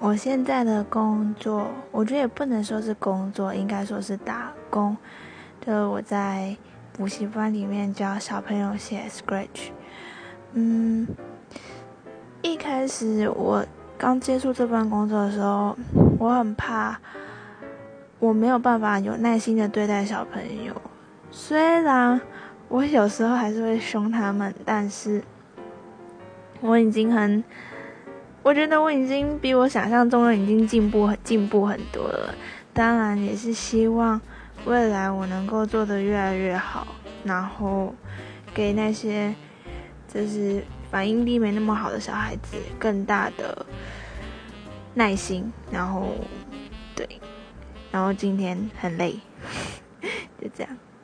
我现在的工作，我觉得也不能说是工作，应该说是打工。就我在补习班里面教小朋友写 Scratch。嗯，一开始我刚接触这份工作的时候，我很怕我没有办法有耐心的对待小朋友。虽然我有时候还是会凶他们，但是我已经很。我觉得我已经比我想象中的已经进步很进步很多了，当然也是希望未来我能够做得越来越好，然后给那些就是反应力没那么好的小孩子更大的耐心，然后对，然后今天很累，就这样。